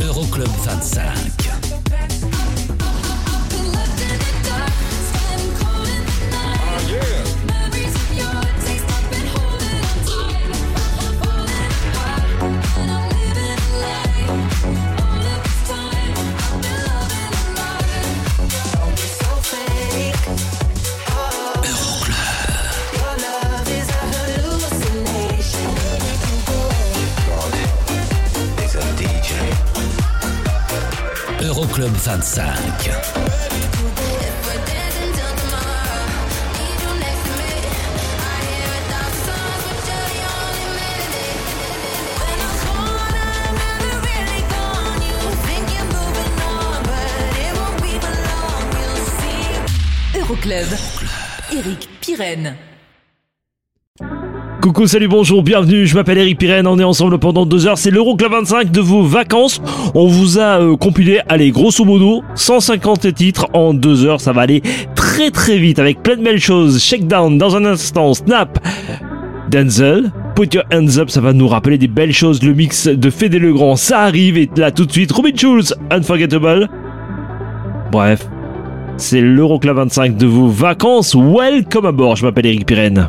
Euroclub 25. Euroclub 25. Euroclub. Eric Pirenne. Coucou, salut, bonjour, bienvenue, je m'appelle Eric Pirenne, on est ensemble pendant deux heures, c'est l'Euroclub 25 de vos vacances. On vous a euh, compilé, allez, grosso modo, 150 titres en deux heures, ça va aller très très vite avec plein de belles choses. Shakedown dans un instant, Snap, Denzel, Put Your Hands Up, ça va nous rappeler des belles choses, le mix de Fédé Legrand, ça arrive, et là tout de suite, Robin Schulz, Unforgettable. Bref, c'est l'Euroclub 25 de vos vacances, welcome à bord, je m'appelle Eric Pirenne.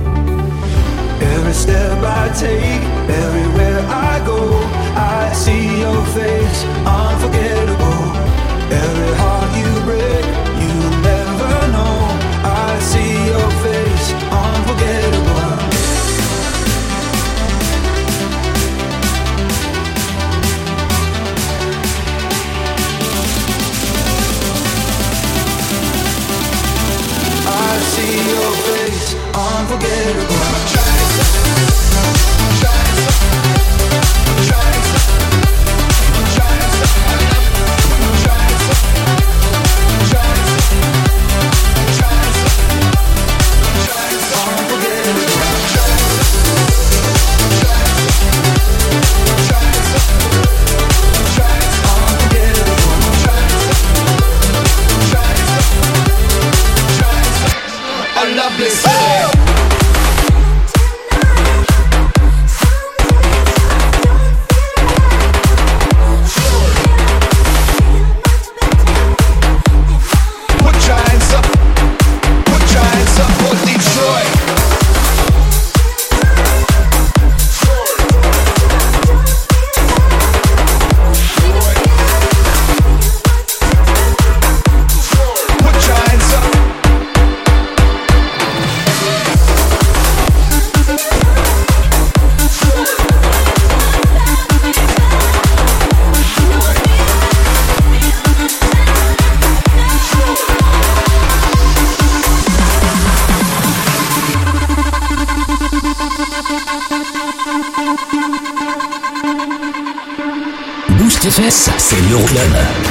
Every step I take, everywhere I go, I see your face, unforgettable. Every heart you break, you never know. I see your face, unforgettable. I see your face, unforgettable. A c'est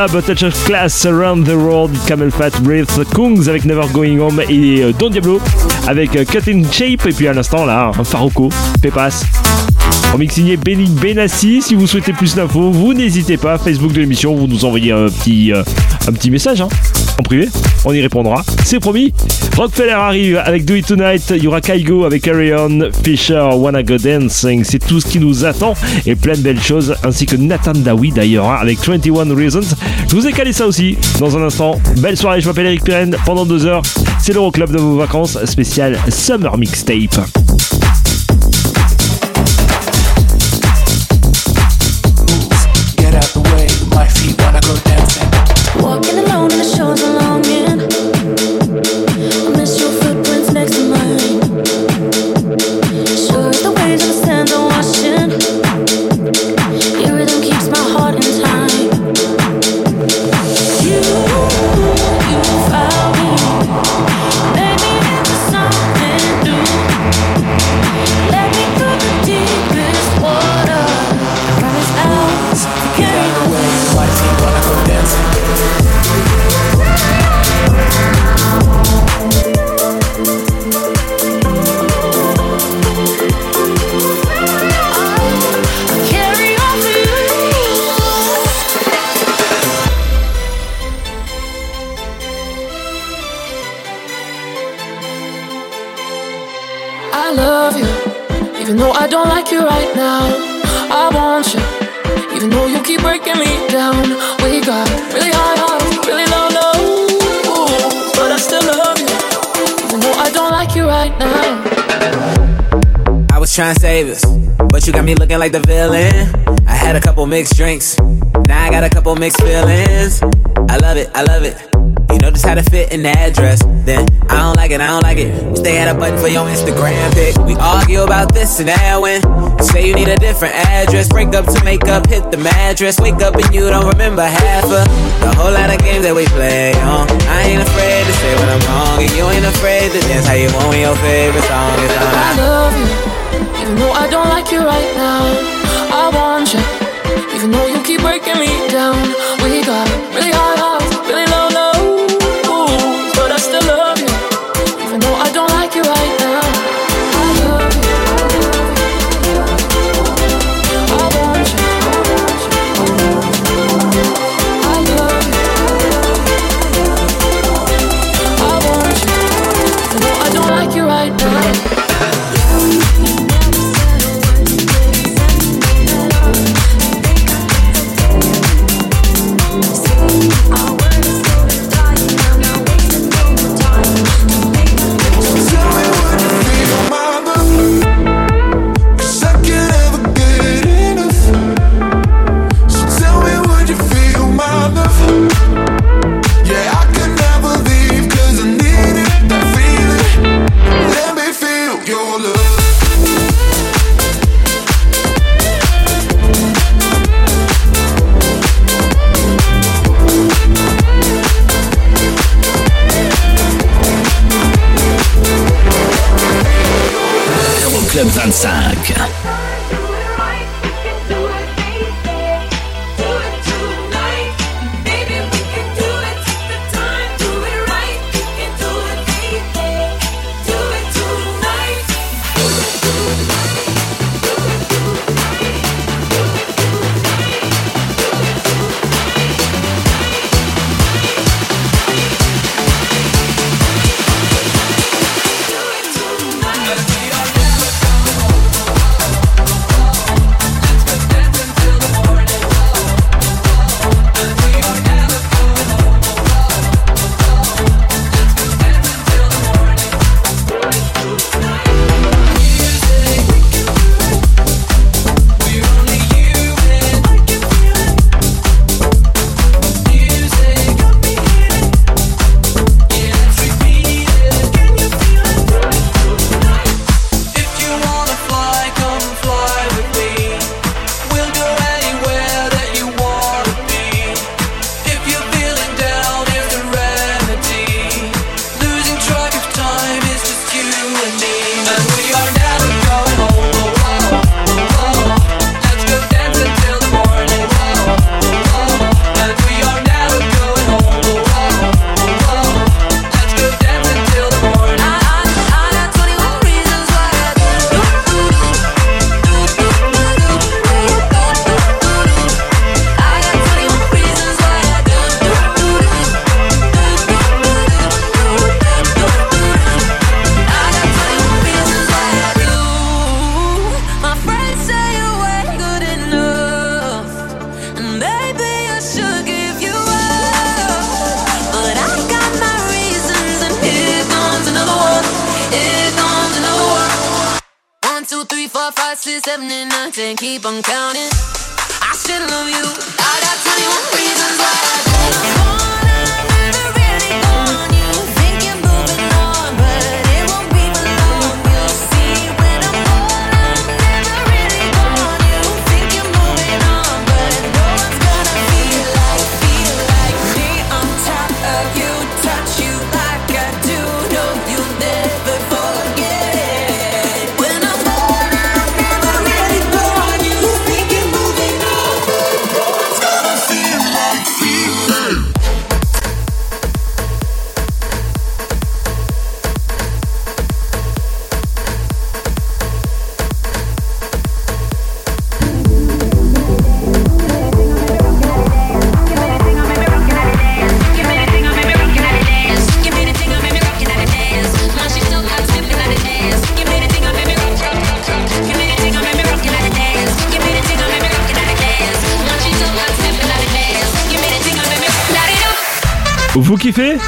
Rehab, Touch of Class, Around the World, Camel Fat, Breath, Kungs avec Never Going Home et euh, Don Diablo avec euh, Cut in Shape. Et puis à l'instant, là, un Faroco, Pépas. Remix signé Benny Benassi. Si vous souhaitez plus d'infos, vous n'hésitez pas. Facebook de l'émission, vous nous envoyez un petit, euh, un petit message hein, en privé. On y répondra. C'est promis. Rockefeller arrive avec Do It Tonight. Il y Kaigo avec Carry On, Fisher, Wanna Go Dancing. C'est tout ce qui nous attend et plein de belles choses. Ainsi que Nathan Dawi d'ailleurs hein, avec 21 Reasons. Je vous ai calé ça aussi dans un instant. Belle soirée. Je m'appelle Eric Pirenne. Pendant deux heures, c'est l'Euroclub de vos vacances spécial Summer Mixtape. Us, but you got me looking like the villain. I had a couple mixed drinks, now I got a couple mixed feelings. I love it, I love it. You know just how to fit in the address. Then I don't like it, I don't like it. They had a button for your Instagram pic. We argue about this and that when say you need a different address. Break up to make up, hit the mattress. Wake up and you don't remember half of the whole lot of games that we play on. I ain't afraid to say when I'm wrong, and you ain't afraid to dance how you want when your favorite song is on. I love you, even though I don't like you right now. I want you, even though you keep breaking me down. We got 55. 79 and keep on counting. I still love you. I got time.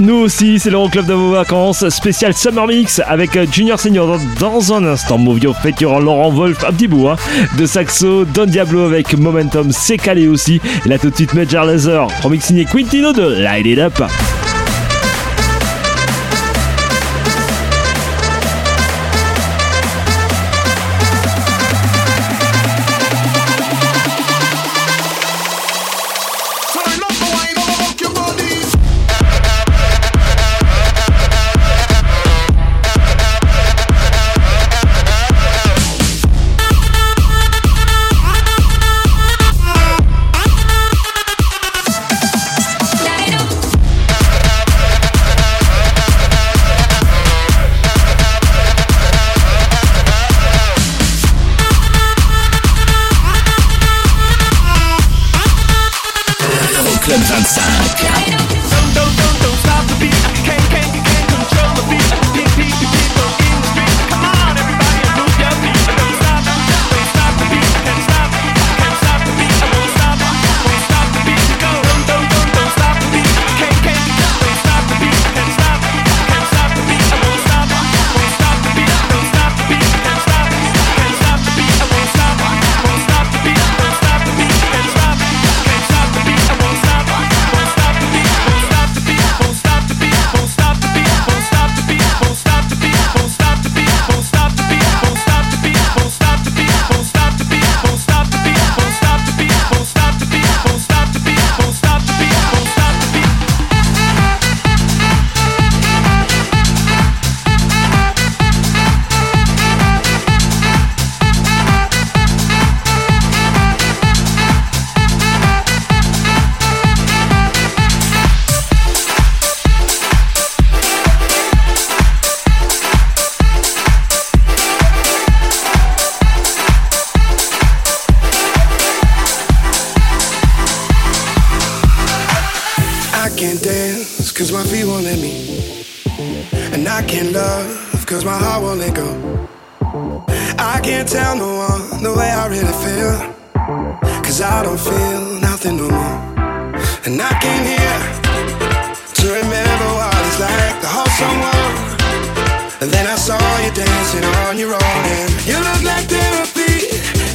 Nous aussi, c'est l'Euroclub de vos vacances, spécial Summer Mix avec euh, Junior Senior dans un instant. Movio fêturant Laurent Wolf, un petit bout, hein, de Saxo, Don Diablo avec Momentum, c'est calé aussi. Et là tout de suite, Major Laser, remix signé Quintino de Light It Up.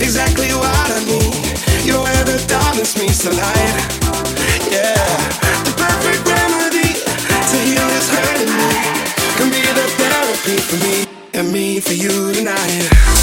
exactly what I need. You're where the darkness meets the light. Yeah, the perfect remedy to heal this hurting me can be the therapy for me and me for you tonight.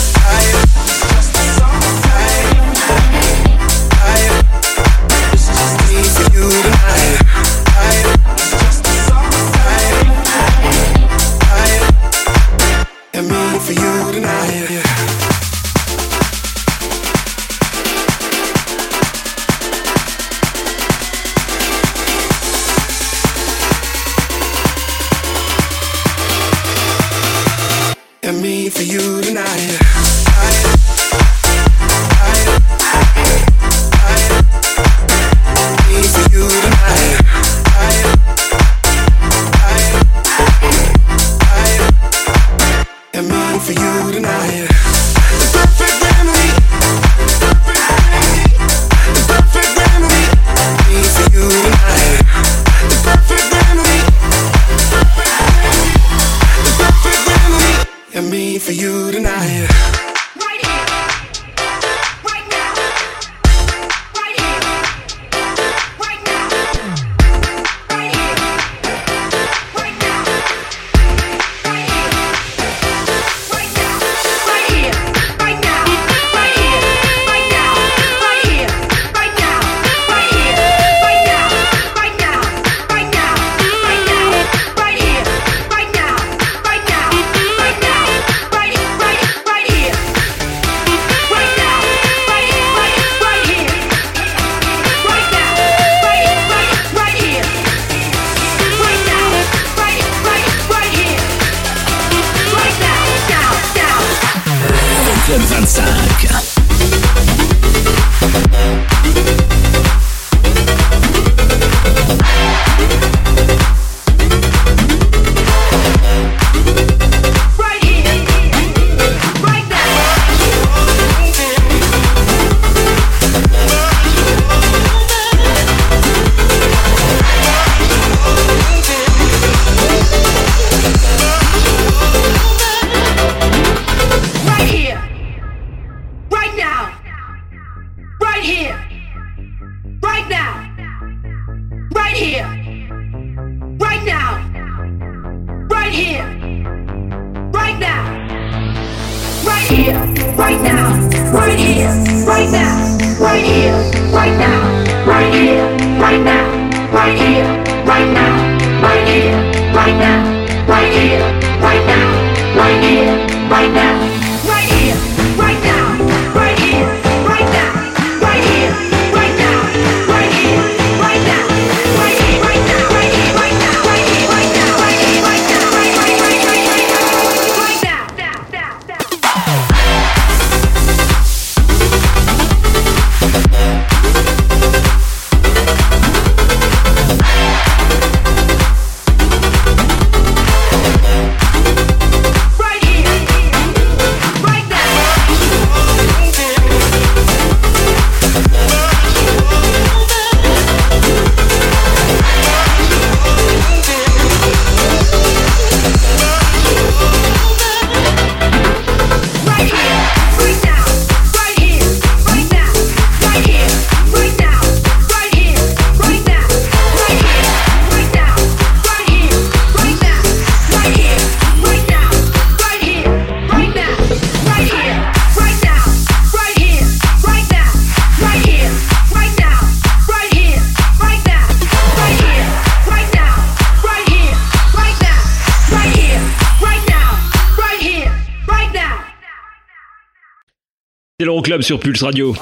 L'Euroclub sur Pulse Radio.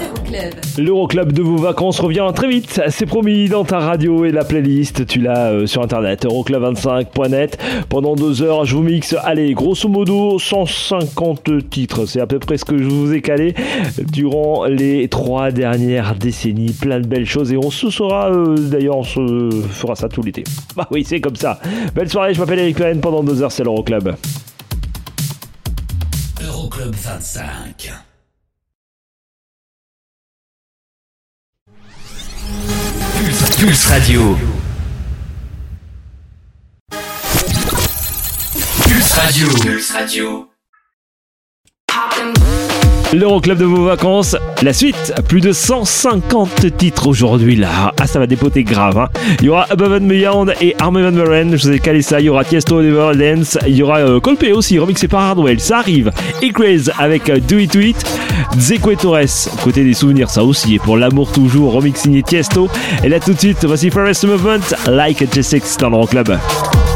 Euroclub. L'Euroclub de vos vacances revient très vite, c'est promis dans ta radio et la playlist, tu l'as euh, sur internet, euroclub25.net. Pendant deux heures, je vous mixe, allez, grosso modo, 150 titres, c'est à peu près ce que je vous ai calé durant les trois dernières décennies. Plein de belles choses et on se saura, euh, d'ailleurs, on se fera ça tout l'été. Bah oui, c'est comme ça. Belle soirée, je m'appelle Eric Cohen, pendant deux heures, c'est l'Euroclub. Euroclub 25. Pulse, Pulse Radio. Pulse Radio. Pulse Radio. L'Euroclub de vos vacances, la suite, plus de 150 titres aujourd'hui là. Ah, ça va dépoter grave. hein. Il y aura Above and Beyond et Armin Van Buuren, je vous ai calé ça. Il y aura Tiesto Dance. Il y aura euh, Coldplay aussi, remixé par Hardwell. Ça arrive. Et avec euh, Do It To It. Zeque Torres, côté des souvenirs, ça aussi. Et pour l'amour toujours, remix signé Tiesto. Et là tout de suite, voici Forest Movement, Like a J6 dans l'Euroclub. and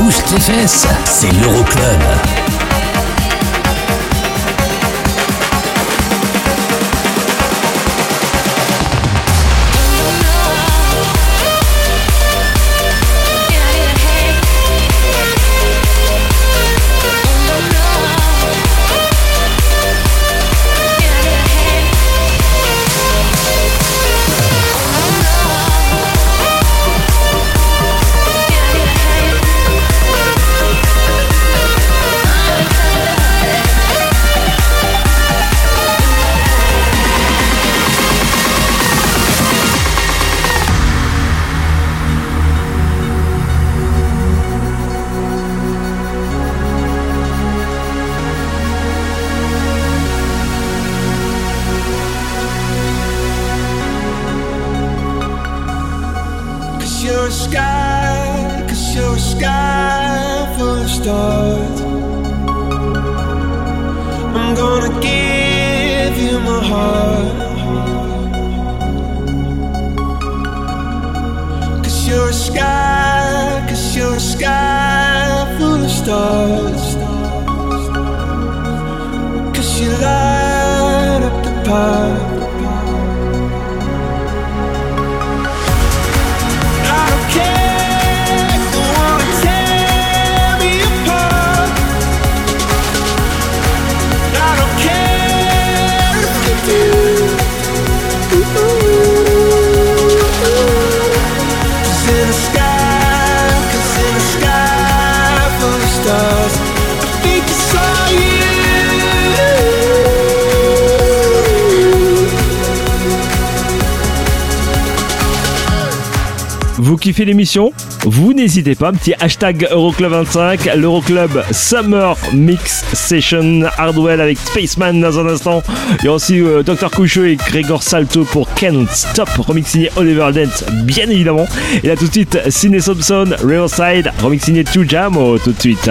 bouge tes fesses, c'est l'Euroclub. L'émission Vous n'hésitez pas, petit hashtag Euroclub25, l'Euroclub Summer Mix Session Hardwell avec Spaceman dans un instant. Il aussi euh, Dr Coucheux et Grégor Salto pour Can't Stop, remix signé Oliver Dent, bien évidemment. Et là tout de suite, Ciné Thompson, Riverside, remix signé Two Jam, oh, tout de suite.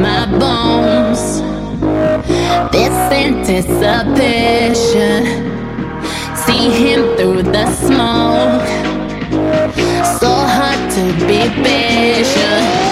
my bones. This anticipation. See him through the smoke. So hard to be patient.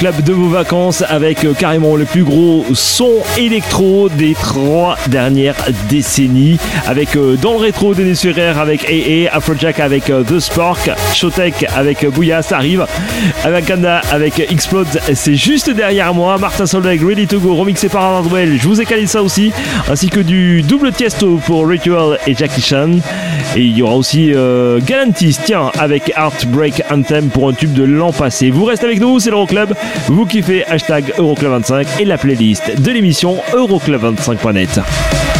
Club de vos vacances avec euh, carrément le plus gros son électro des trois dernières décennies. Avec euh, dans le rétro Denis Ferrer avec AA, Afrojack avec euh, The Spark, Shotek avec Bouya, ça arrive. Avakanda avec Explode, c'est juste derrière moi. Martin Solveig, Ready to Go, remixé par Hardwell, je vous ai calé ça aussi. Ainsi que du double tiesto pour Ritual et Jackie Chan. Et il y aura aussi Galantis, tiens, avec Heartbreak Anthem pour un tube de l'an passé. Vous restez avec nous, c'est l'Euroclub. Vous kiffez hashtag Euroclub25 et la playlist de l'émission euroclub25.net.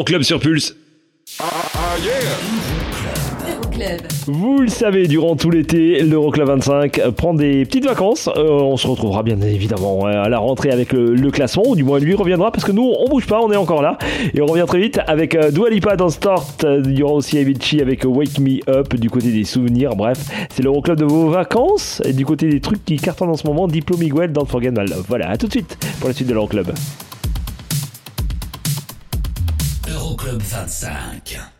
C'est l'Euroclub sur Pulse. Euroclub. Vous le savez, durant tout l'été, l'Euroclub 25 prend des petites vacances. Euh, on se retrouvera bien évidemment euh, à la rentrée avec le, classement, ou du moins lui reviendra parce que nous on bouge pas, on est encore là. Et on revient très vite avec euh, Dua Lipa dans Start. Euh, Il y aura aussi Avicii avec Wake Me Up du côté des souvenirs. Bref, c'est l'Euroclub de vos vacances. Et du côté des trucs qui cartonnent en ce moment, Diplo Miguel, Don't Forget Love. Voilà, à tout de suite pour la suite de l'Euroclub. Euroclub 25.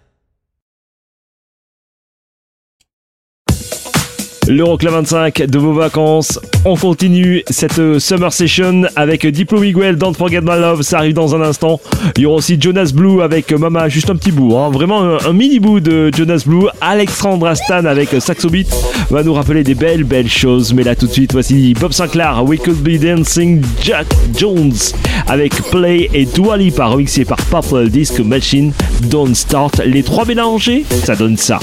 L'Euroclub 25 de vos vacances. On continue cette euh, summer session avec Diplo Miguel, Don't Forget My Love, ça arrive dans un instant. Il y aura aussi Jonas Blue avec Mama, juste un petit bout, hein. vraiment un, un mini bout de Jonas Blue. Alexandra Stan avec Saxo Beat va nous rappeler des belles belles choses. Mais là tout de suite, voici Bob Sinclair, We Could Be Dancing, Jack Jones avec Play et Dua Lipa remixé par Purple Disc Machine. Don't Start, les trois mélangés, ça donne ça.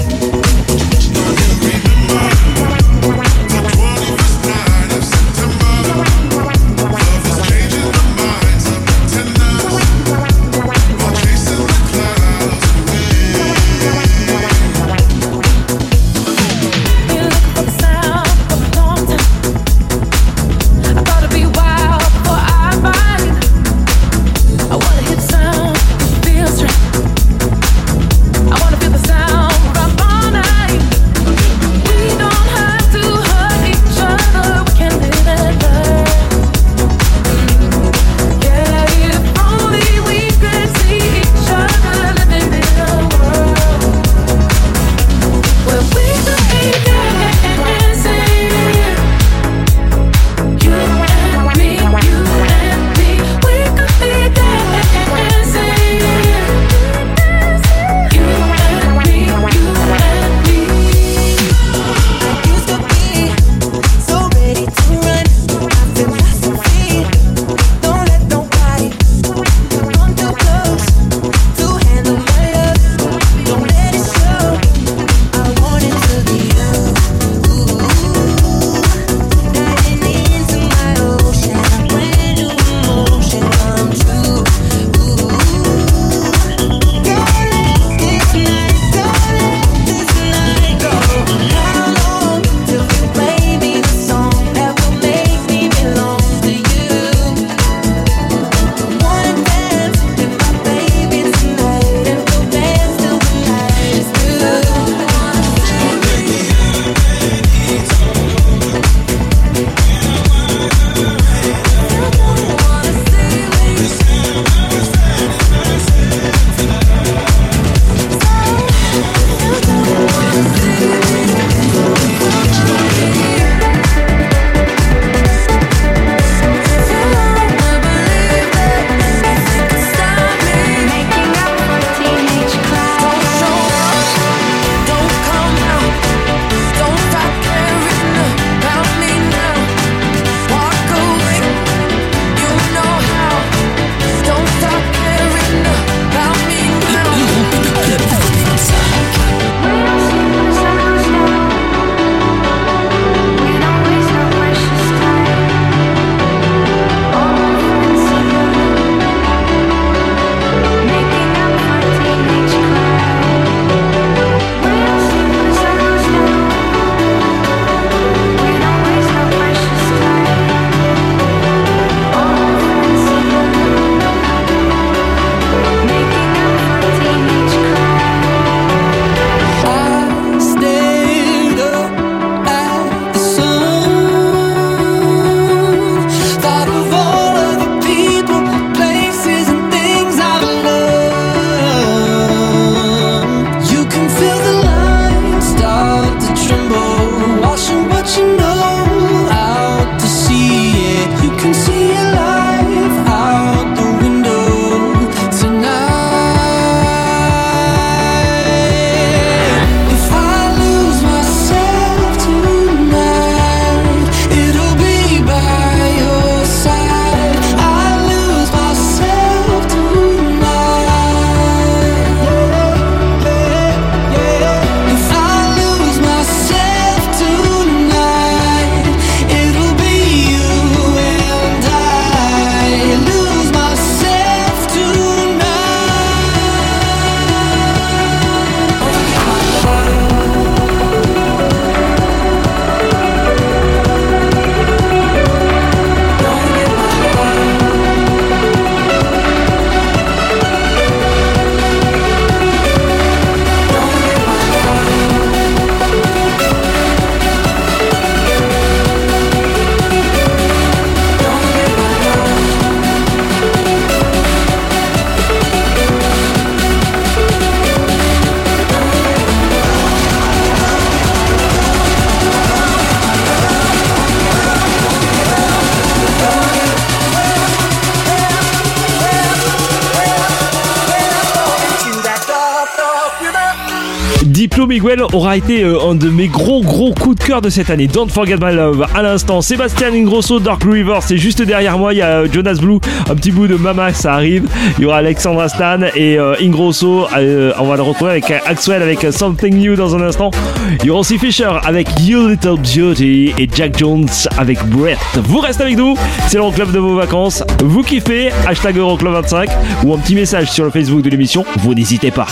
Aura été euh, un de mes gros gros coups de cœur de cette année. Don't Forget My Love à l'instant. Sébastien Ingrosso, Dark River, c'est juste derrière moi. Il y a euh, Jonas Blue, un petit bout de Mama, ça arrive. Il y aura Alexandra Stan et euh, Ingrosso. on va le retrouver avec Axwell avec Something New dans un instant. Il y aura aussi Fisher avec You Little Beauty et Jack Jones avec Breath. Vous restez avec nous, c'est l'Euroclub de vos vacances. Vous kiffez, hashtag Euroclub25 ou un petit message sur le Facebook de l'émission. Vous n'hésitez pas.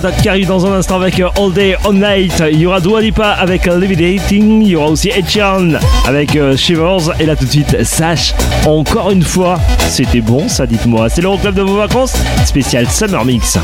Patate qui arrive dans un instant avec All Day, All Night. Il y aura Dua Lipa avec Levitating. Il y aura aussi Ed Sheeran avec euh, Shivers. Et là tout de suite, Sash, encore une fois, c'était bon ça, dites-moi. C'est le l'Euroclub de vos vacances, spécial Summer Mix.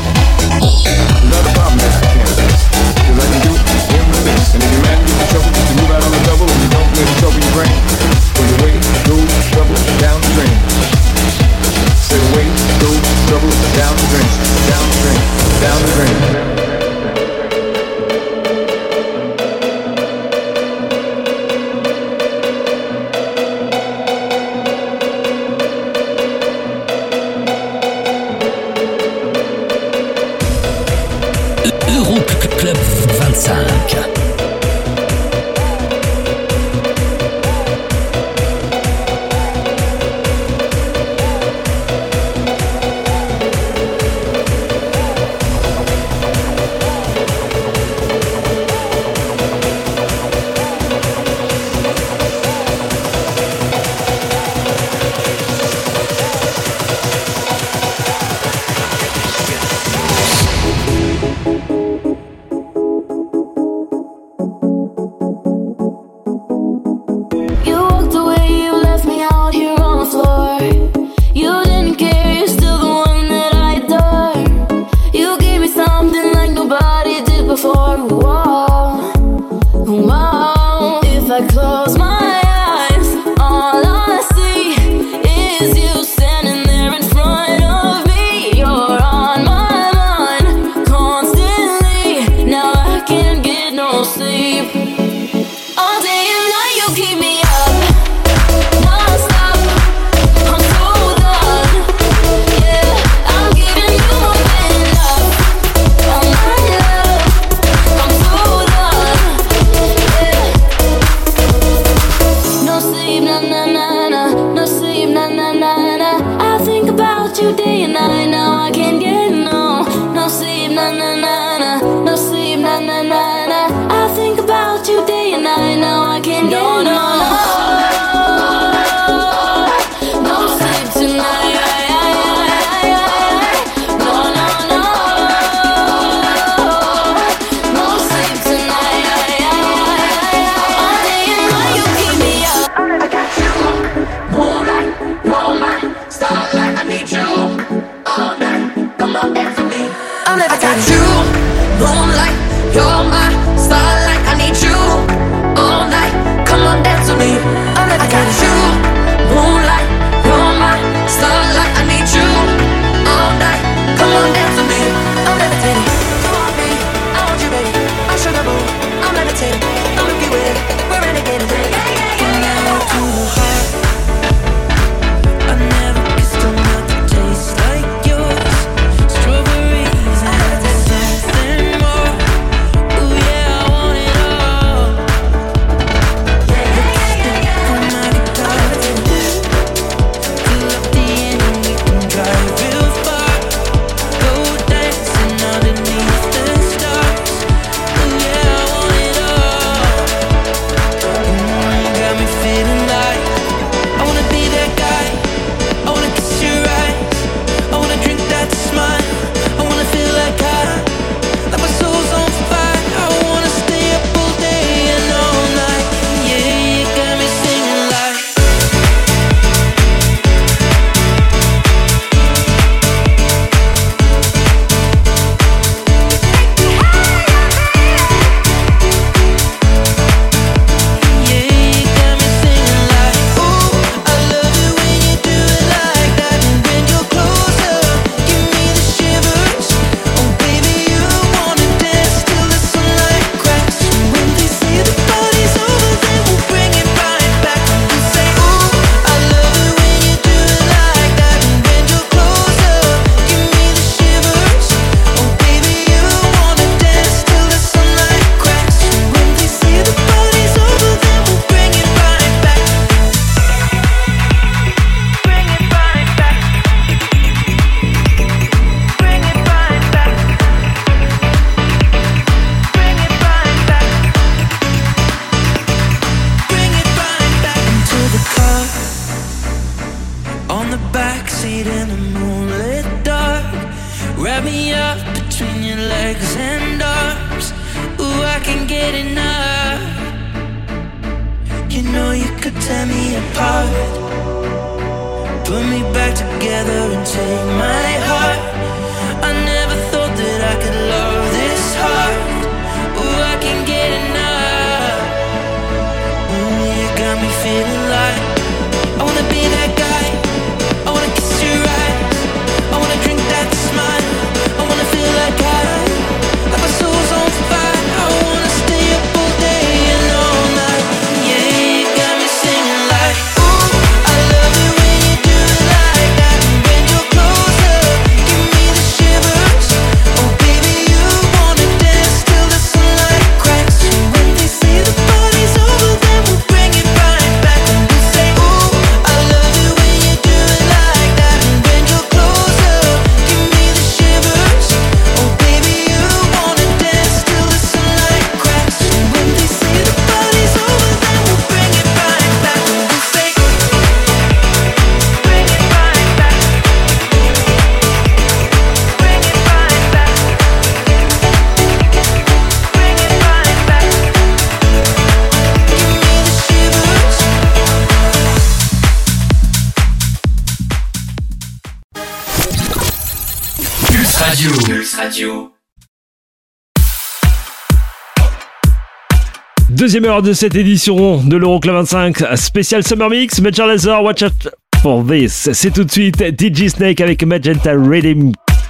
deuxième de cette édition de l'Euroclub 25 spécial Summer Mix. Major Lazer, watch out for this. C'est tout de suite DJ Snake avec Magenta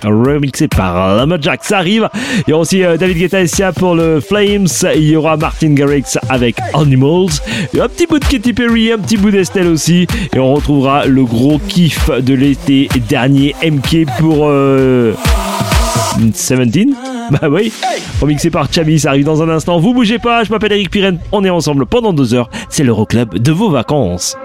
remixé par Lama Jack. Ça arrive. Il y aura aussi euh, David Guetta et pour le Flames. Il y aura Martin Garrix avec Animals. Un petit bout de Katy Perry, un petit bout d'Estelle aussi. Et on retrouvera le gros kiff de l'été dernier, MK pour euh, 17. Bah oui, remixé par Chami, ça arrive dans un instant. Vous bougez pas, je m'appelle Eric Pirenne, on est ensemble pendant deux heures. C'est l'Euroclub de vos vacances.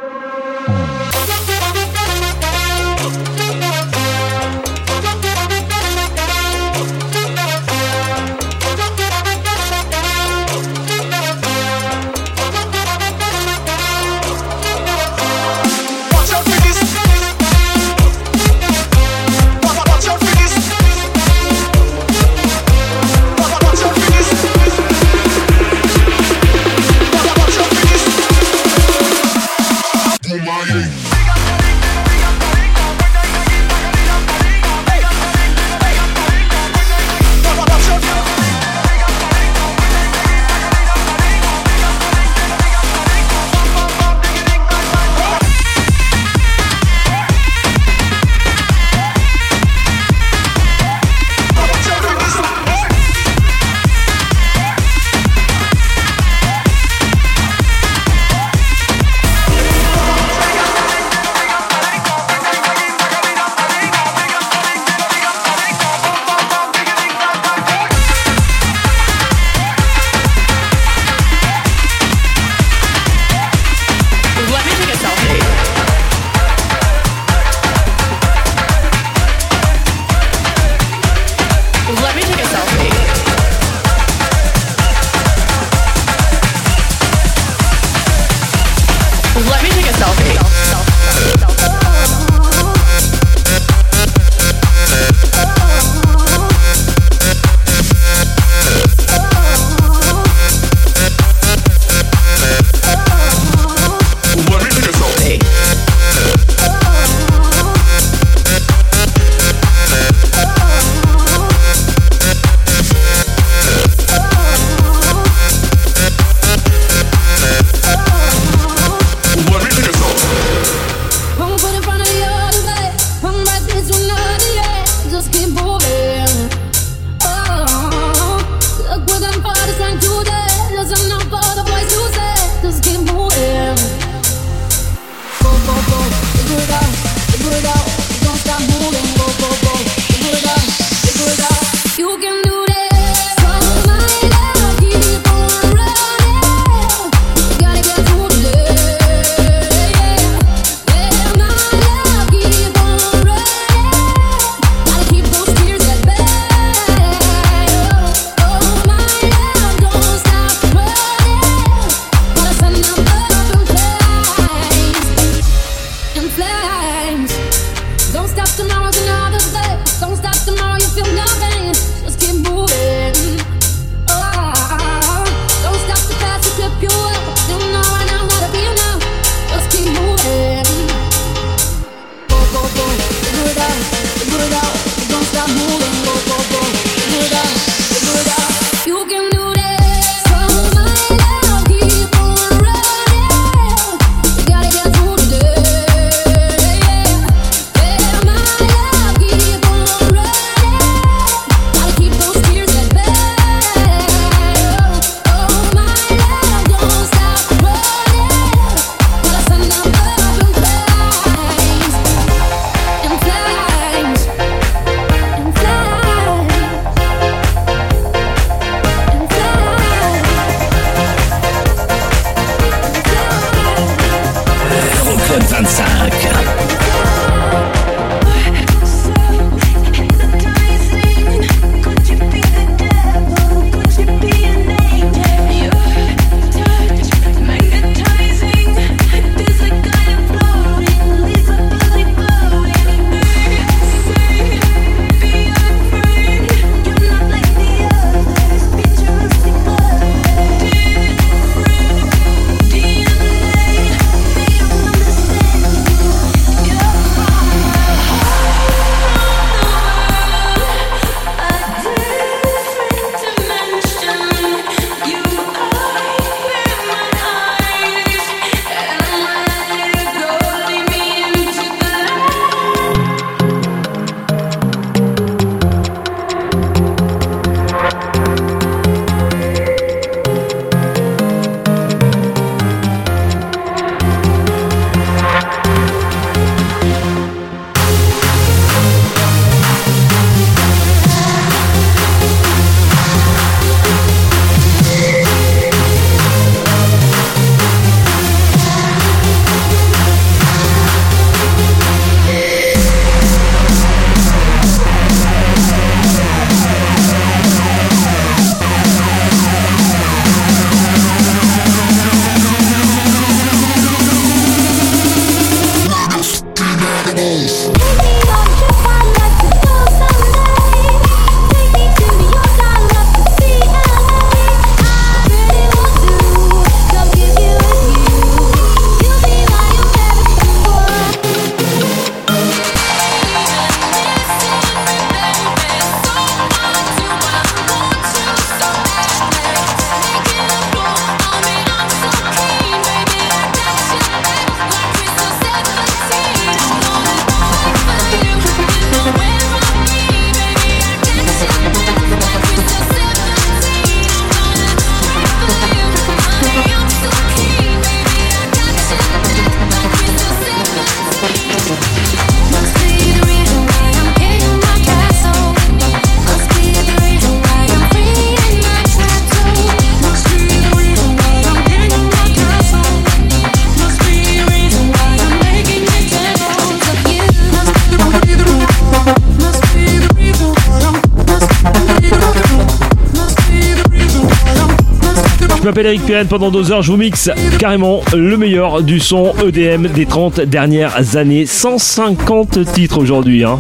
Pendant deux heures, je vous mixe carrément le meilleur du son EDM des 30 dernières années. 150 titres aujourd'hui. Hein.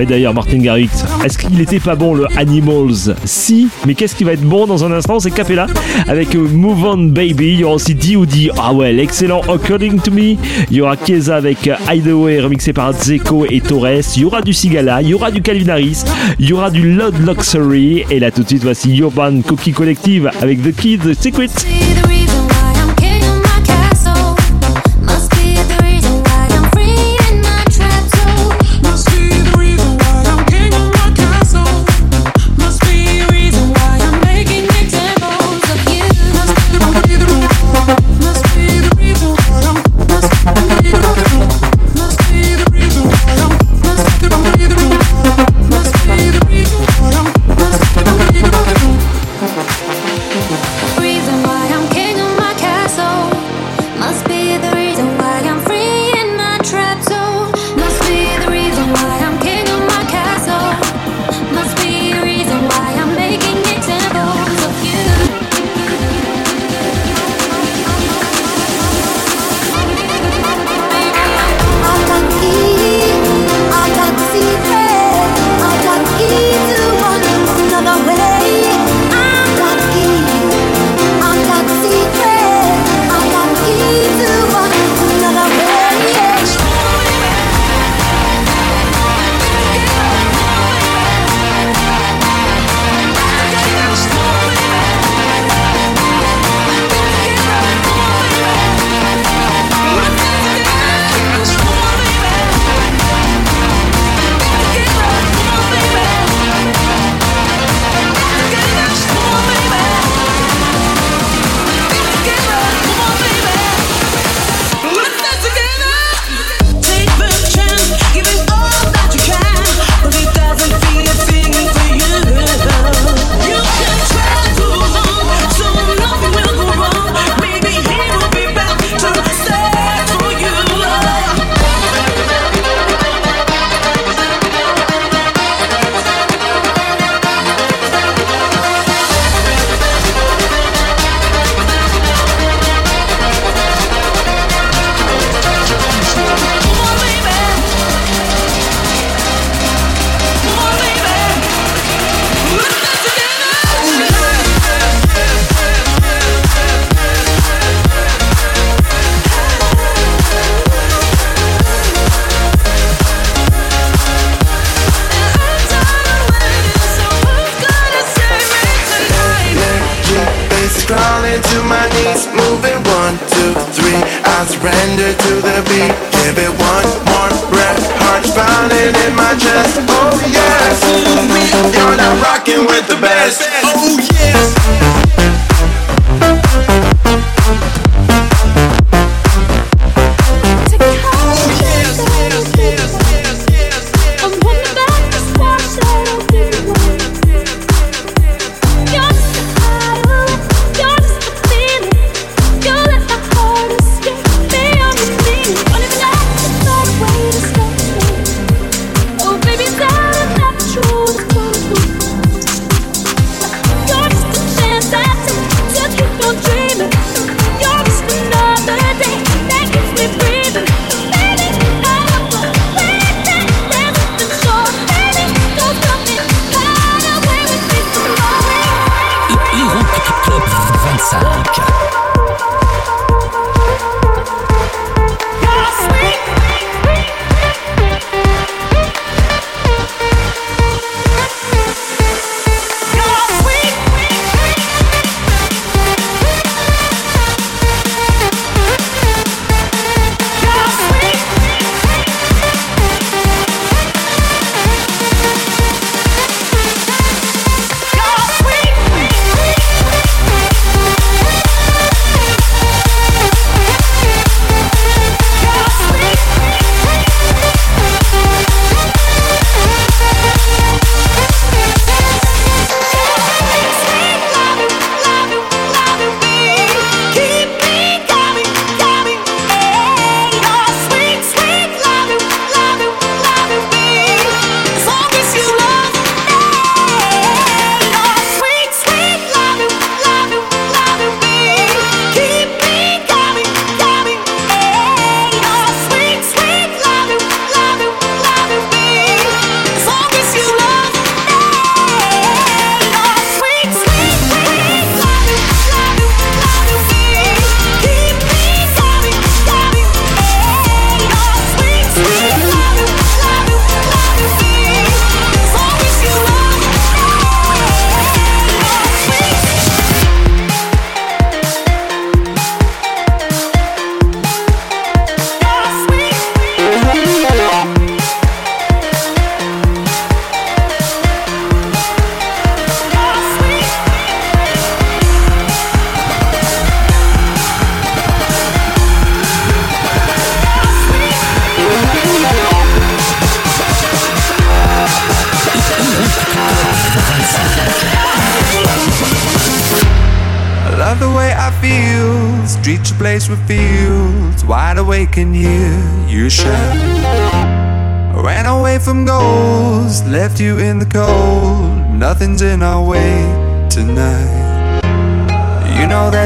Et d'ailleurs, Martin Garrix, est-ce qu'il était pas bon le Animals? Si, mais qu'est-ce qui va être bon dans un instant? C'est Capella avec euh, Move On Baby. Il y aura aussi D.O.D. Ah ouais, l'excellent According to Me. Il y aura Keza avec euh, Hideaway remixé par Zeko et Torres. Il y aura du Sigala, il y aura du Calvin Harris, il y aura du Lord Luxury. Et là tout de suite, voici Urban Cookie Collective avec The Kid The Secret.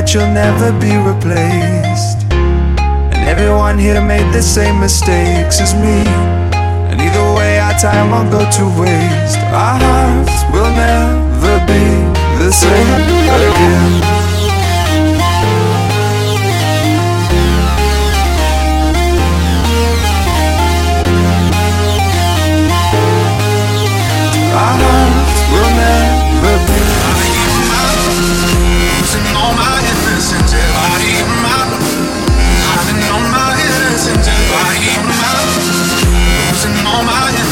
that you'll never be replaced. And everyone here made the same mistakes as me. And either way, our time won't go to waste. Our hearts will never be the same again. on my Instagram.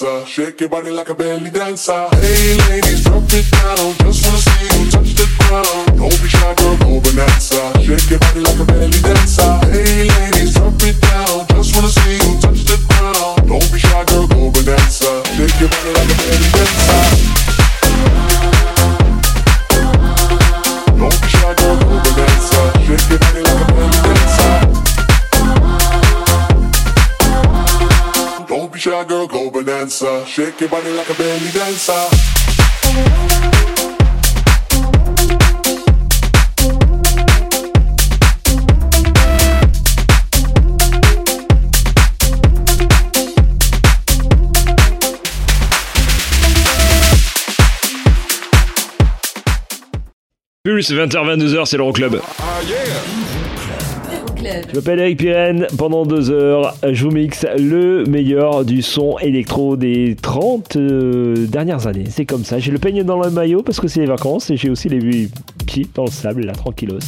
bonanza. Shake your body like a belly dancer. Hey ladies, Shake your body like a belly dancer. Plus 20h, 22h, c'est l'Euroclub. Je m'appelle Eric Pirenne. Pendant deux heures, je vous mixe le meilleur du son électro des 30 euh, dernières années. C'est comme ça. J'ai le peigne dans le maillot parce que c'est les vacances et j'ai aussi les pieds dans le sable, là, tranquillos.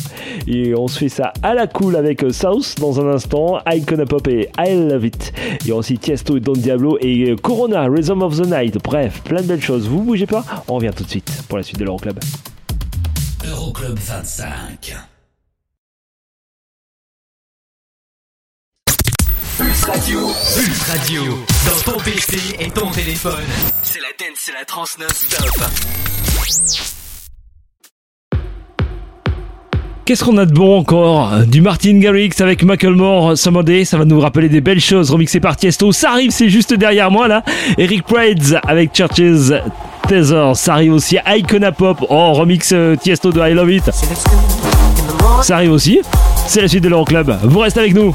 Et on se fait ça à la cool avec South dans un instant, Icona Pop et I Love It. Il y aura aussi Tiesto et Don Diablo et euh, Corona, Rhythm of the Night. Bref, plein de belles choses. Vous bougez pas On revient tout de suite pour la suite de l'Euroclub. Euroclub 25. Radio. Pulse Radio. Dans ton PC et ton téléphone. C'est la dance, c'est la trans non-stop. Qu'est-ce qu'on a de bon encore Du Martin Garrix avec Macklemore Summer Day, ça va nous rappeler des belles choses remixées par Tiesto. Ça arrive, c'est juste derrière moi là. Eric Prydz avec Churches Tether, ça arrive aussi. Icona Pop, oh remix euh, Tiesto de I Love It. Ça arrive aussi. C'est la suite de l'Euroclub. Vous restez avec nous.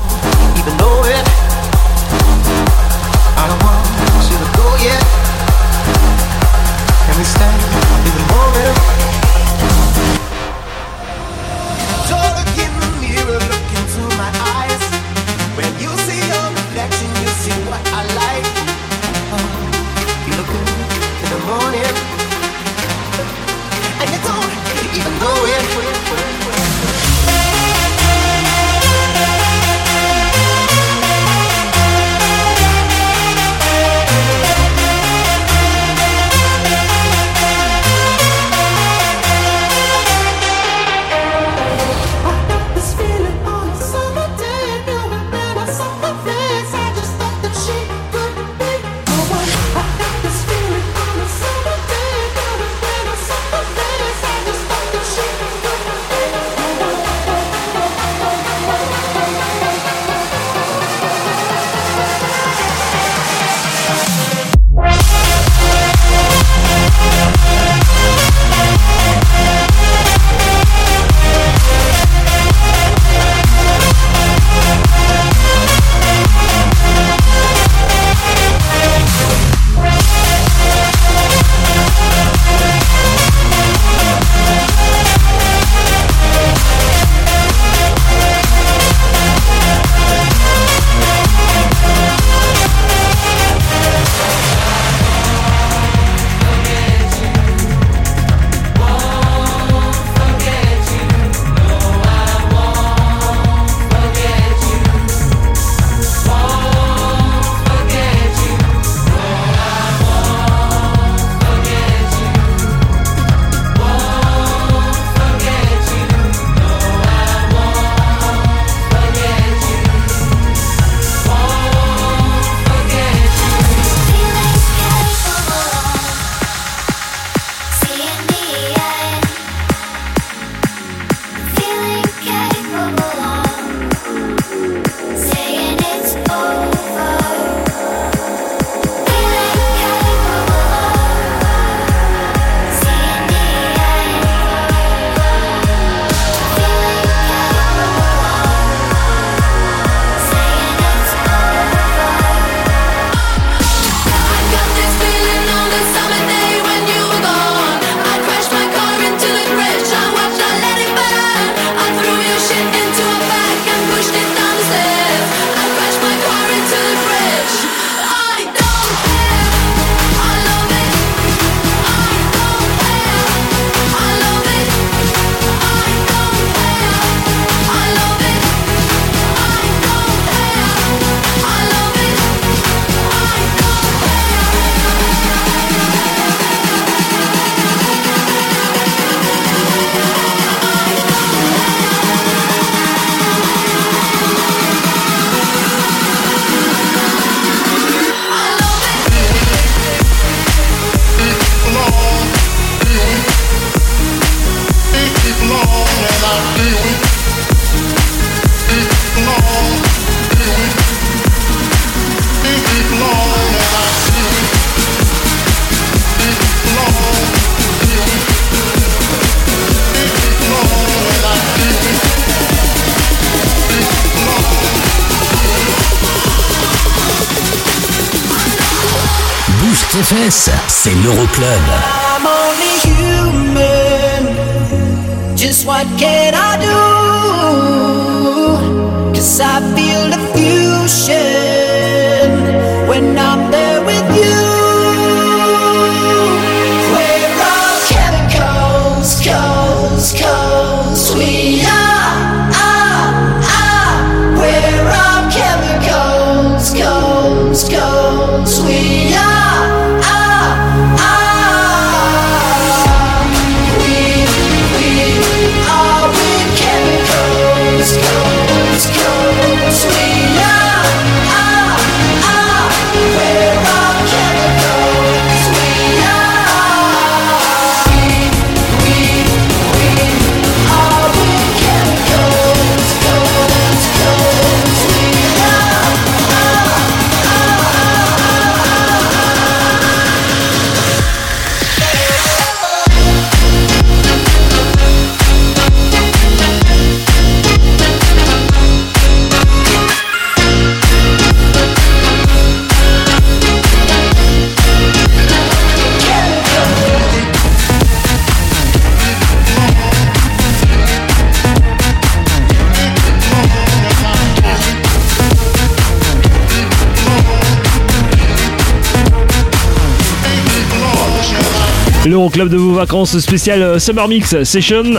L'Euroclub de vos vacances spécial euh, Summer Mix Session.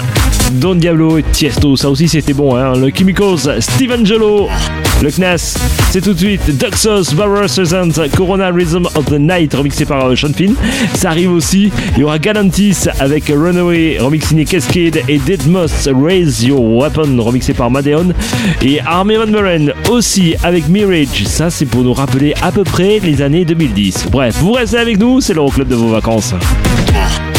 Don Diablo et Tiesto, ça aussi c'était bon, hein. Le Chemicals, Steven Jolo, le Knas, c'est tout de suite Duxos, Barbara Streisand, Corona Rhythm of the Night, remixé par euh, Sean Finn. Ça arrive aussi, il y aura Galantis avec Runaway, remix signé Cascade, et Deadmos, Raise Your Weapon, remixé par Madeon, et Army Van Buren aussi avec Mirage. Ça c'est pour nous rappeler à peu près les années 2010. Bref, vous restez avec nous, c'est l'Euroclub de vos vacances. Summer.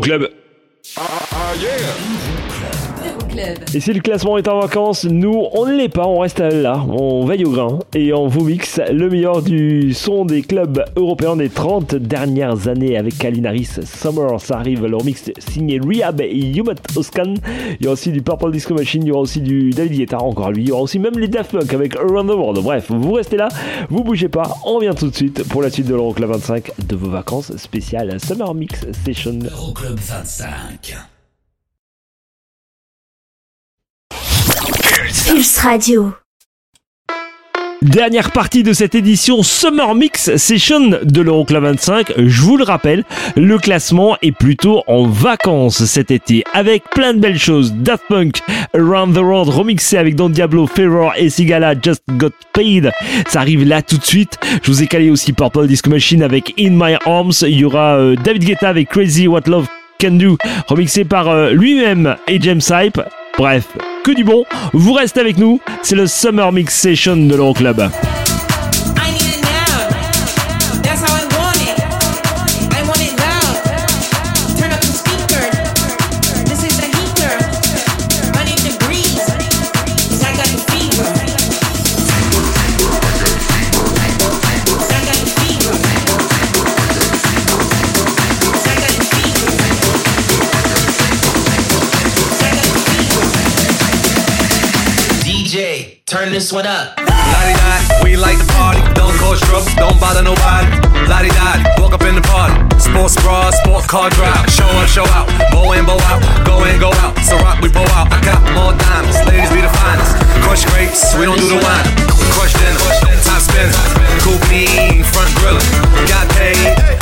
Bienvenue, si le classement est en vacances, nous, on ne l'est pas, on reste là, on veille au grain et on vous mixe le meilleur du son des clubs européens des 30 dernières années avec Kalinaris Summer. Ça arrive, le remix signé Rehab et Yumat Oskan. Il y aura aussi du Purple Disco Machine, il y aura aussi du David Guetta, encore lui. Il y aura aussi même les Daft Punk avec Around the World. Bref, vous restez là, vous bougez pas, on revient tout de suite pour la suite de l'Euroclub 25 de vos vacances spéciales Summer Mix Session. Euroclub 25. Dernière partie de cette édition Summer Mix Session de l'Euroclub 25. Je vous le rappelle, le classement est plutôt en vacances cet été avec plein de belles choses. Daft Punk, Around the World remixé avec Don Diablo, Ferrer et Sigala Just Got Paid. Ça arrive là tout de suite. Je vous ai calé aussi Purple Disco Machine avec In My Arms. Il y aura euh, David Guetta avec Crazy What Love Can Do remixé par euh, lui-même et James Hype. Bref, que du bon. Vous restez avec nous. C'est le Summer Mix Session de l'Euroclub. I turn this one up. Lottie dot, we like the party. Don't cause trouble, don't bother nobody. Lottie dot, walk up in the party. Sports bra, sport car drive. Show up, show out. Bow in, bow out. Go in, go out. So rock, we bow out. I got more diamonds. Ladies be the finest. Crush grapes, we don't do the wine. Crush dinner, top spinner. Coupe, front griller. Got paid.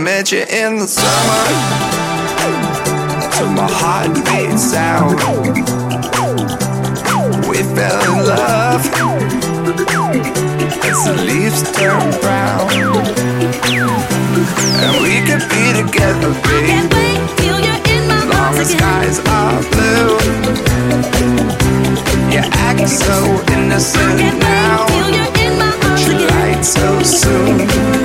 met you in the summer, to my heartbeat sound, we fell in love. As the leaves turn brown, and we could be together, baby. Long as skies are blue, you act so innocent now, but you lied so soon.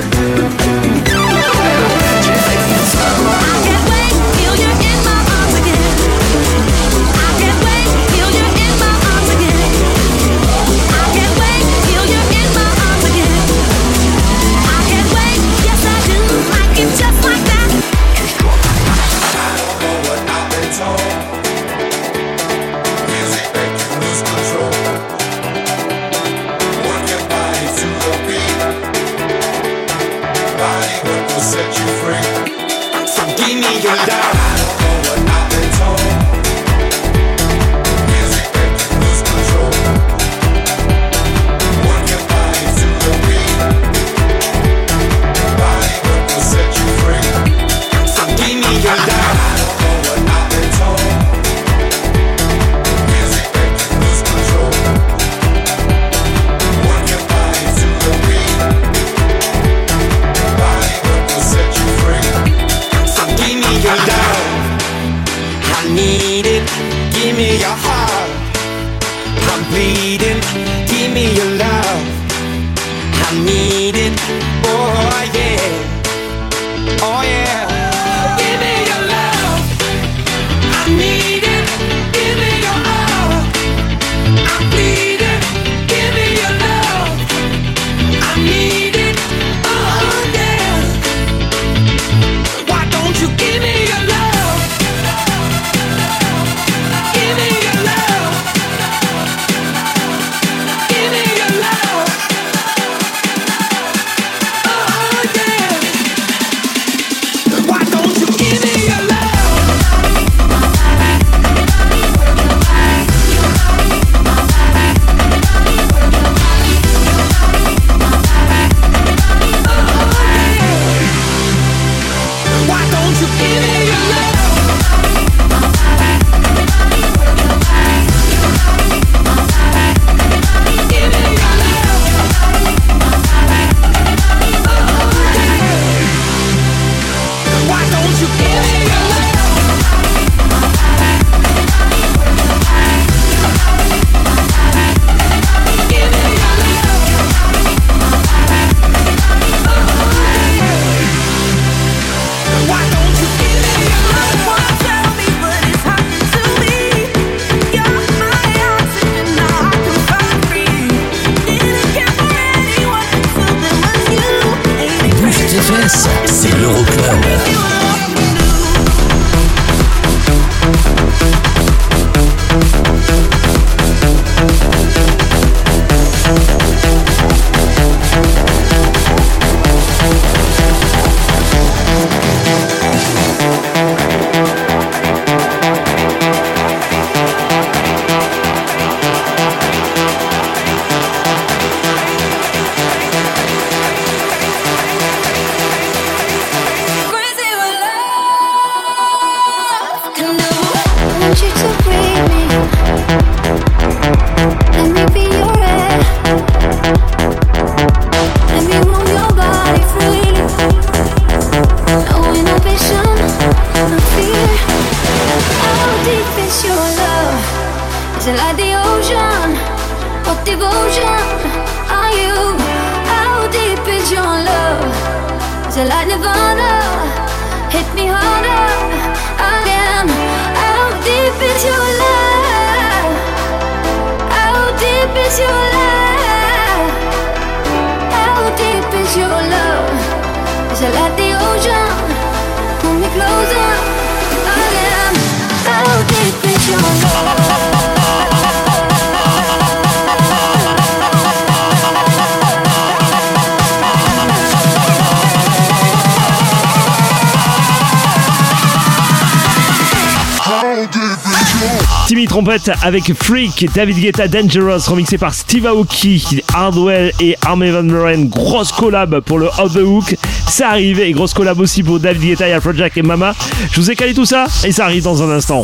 trompette avec Freak, David Guetta Dangerous, remixé par Steve Aoki, Hardwell et Armin Van Buren. Grosse collab pour le Off the Hook. Ça arrive et grosse collab aussi pour David Guetta, Project et Mama. Je vous ai calé tout ça et ça arrive dans un instant.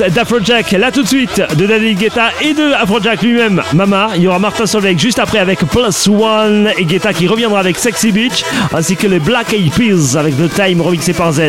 d'Afrojack. Là tout de suite de David Guetta et de Afrojack lui-même. Mama il y aura Martin Solveig juste après avec Plus One et Guetta qui reviendra avec Sexy Beach ainsi que les Black Eyed Peas avec The Time remixé par Z.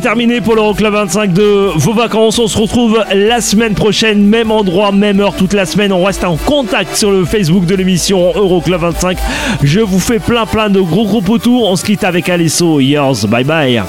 c'est terminé pour l'Euroclub 25 de vos vacances. On se retrouve la semaine prochaine, même endroit, même heure, toute la semaine. On reste en contact sur le Facebook de l'émission Euroclub 25. Je vous fais plein plein de gros gros potos. On se quitte avec Alesso. yours, bye bye.